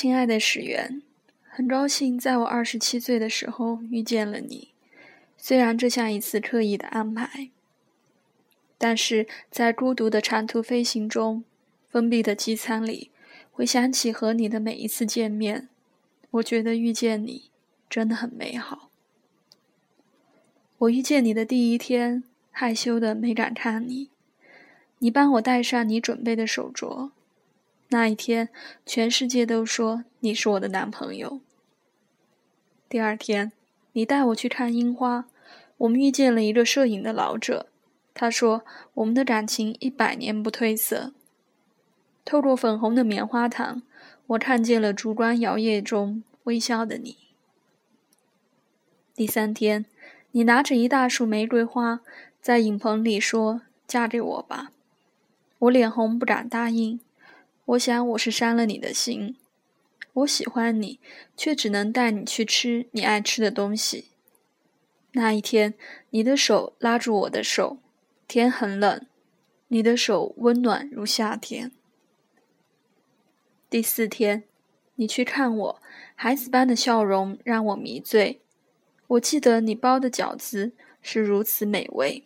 亲爱的史源，很高兴在我二十七岁的时候遇见了你。虽然这像一次刻意的安排，但是在孤独的长途飞行中，封闭的机舱里，回想起和你的每一次见面，我觉得遇见你真的很美好。我遇见你的第一天，害羞的没敢看你，你帮我戴上你准备的手镯。那一天，全世界都说你是我的男朋友。第二天，你带我去看樱花，我们遇见了一个摄影的老者，他说我们的感情一百年不褪色。透过粉红的棉花糖，我看见了烛光摇曳中微笑的你。第三天，你拿着一大束玫瑰花，在影棚里说：“嫁给我吧。”我脸红，不敢答应。我想我是伤了你的心，我喜欢你，却只能带你去吃你爱吃的东西。那一天，你的手拉住我的手，天很冷，你的手温暖如夏天。第四天，你去看我，孩子般的笑容让我迷醉。我记得你包的饺子是如此美味。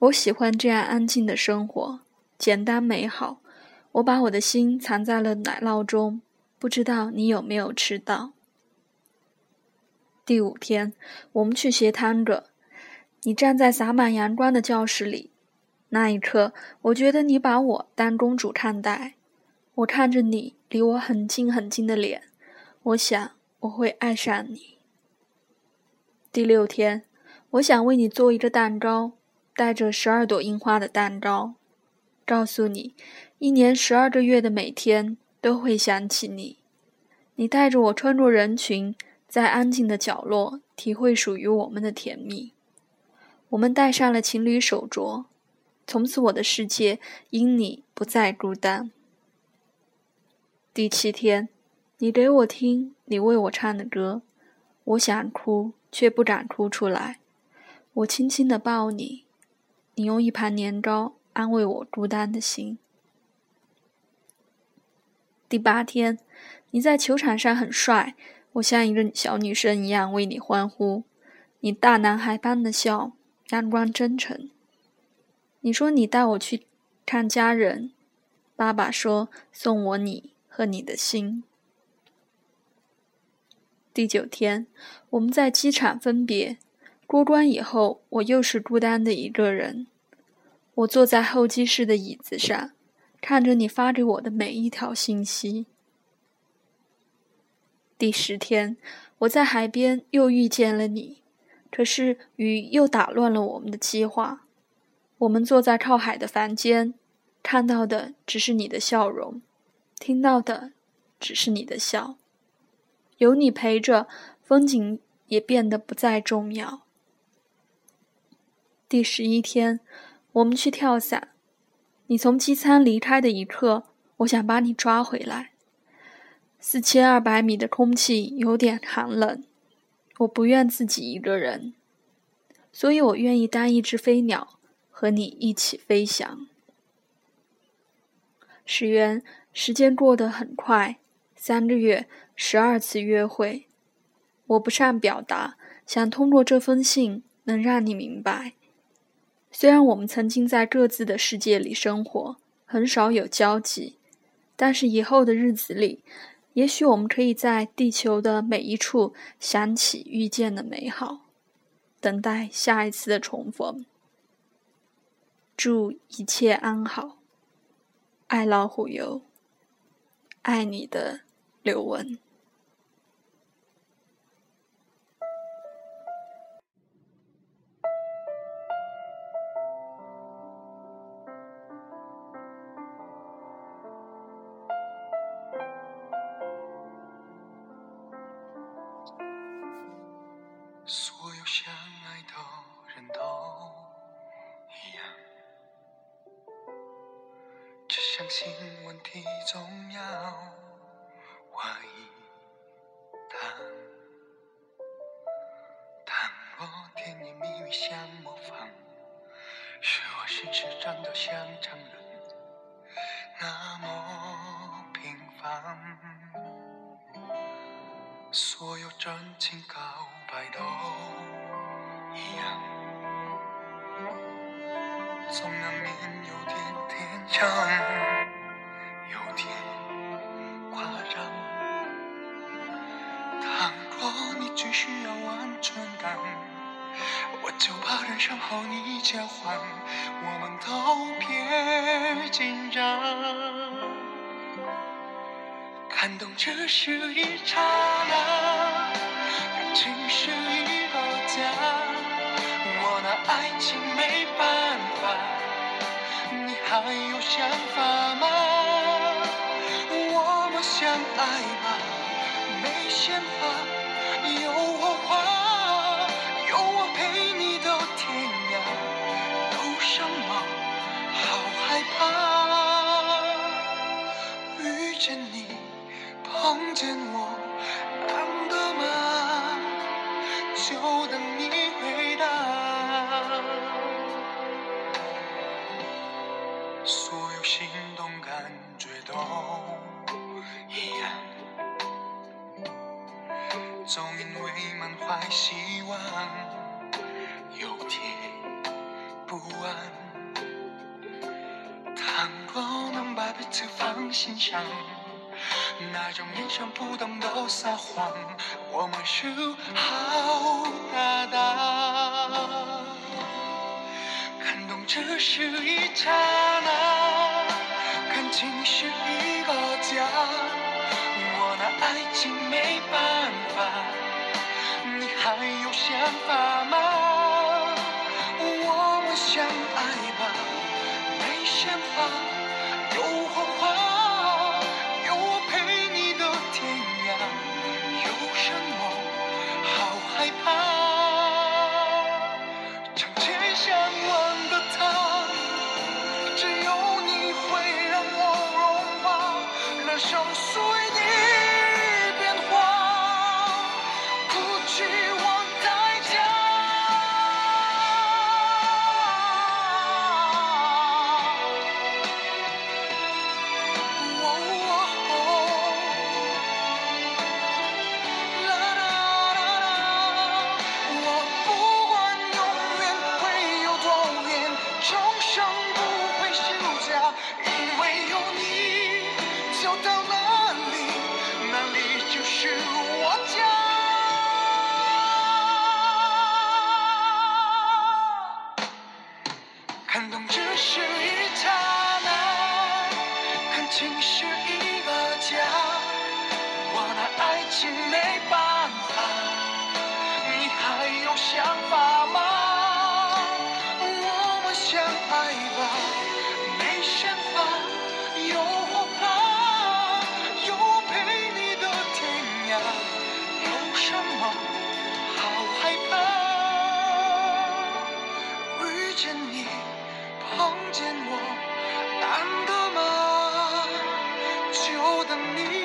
我喜欢这样安静的生活。简单美好，我把我的心藏在了奶酪中，不知道你有没有吃到。第五天，我们去学探戈，你站在洒满阳光的教室里，那一刻，我觉得你把我当公主看待。我看着你离我很近很近的脸，我想我会爱上你。第六天，我想为你做一个蛋糕，带着十二朵樱花的蛋糕。告诉你，一年十二个月的每天都会想起你。你带着我穿过人群，在安静的角落体会属于我们的甜蜜。我们戴上了情侣手镯，从此我的世界因你不再孤单。第七天，你给我听你为我唱的歌，我想哭却不敢哭出来。我轻轻地抱你，你用一盘年糕。安慰我孤单的心。第八天，你在球场上很帅，我像一个小女生一样为你欢呼。你大男孩般的笑，阳光真诚。你说你带我去看家人，爸爸说送我你和你的心。第九天，我们在机场分别，过关以后，我又是孤单的一个人。我坐在候机室的椅子上，看着你发给我的每一条信息。第十天，我在海边又遇见了你，可是雨又打乱了我们的计划。我们坐在靠海的房间，看到的只是你的笑容，听到的只是你的笑。有你陪着，风景也变得不再重要。第十一天。我们去跳伞，你从机舱离开的一刻，我想把你抓回来。四千二百米的空气有点寒冷，我不愿自己一个人，所以我愿意当一只飞鸟，和你一起飞翔。石原，时间过得很快，三个月，十二次约会，我不善表达，想通过这封信能让你明白。虽然我们曾经在各自的世界里生活，很少有交集，但是以后的日子里，也许我们可以在地球的每一处想起遇见的美好，等待下一次的重逢。祝一切安好，爱老虎油，爱你的刘雯。相爱的人都一样，只相信问题总要怀疑他。倘若甜言蜜语像模仿，是我事实长得像常人，那么。所有真情告白都一样，总难免有点点像，有点夸张。倘若你只需要安全感，我就把人生和你交换，我们都别紧张。寒冬只是一刹那，感情是一个家。我拿爱情没办法，你还有想法吗？我们相爱吧，没鲜花，有我花，有我陪你到天涯，有什么好害怕？遇见你。碰见我，难得吗？就等你回答。所有心动感觉都一样，总因为满怀希望，有点不安。倘若能把彼此放心上。那种眼神不懂得撒谎，我们是好搭档。感动只是一刹那，感情是一个家。我拿爱情没办法，你还有想法吗？she 是一刹那，看情是。the need.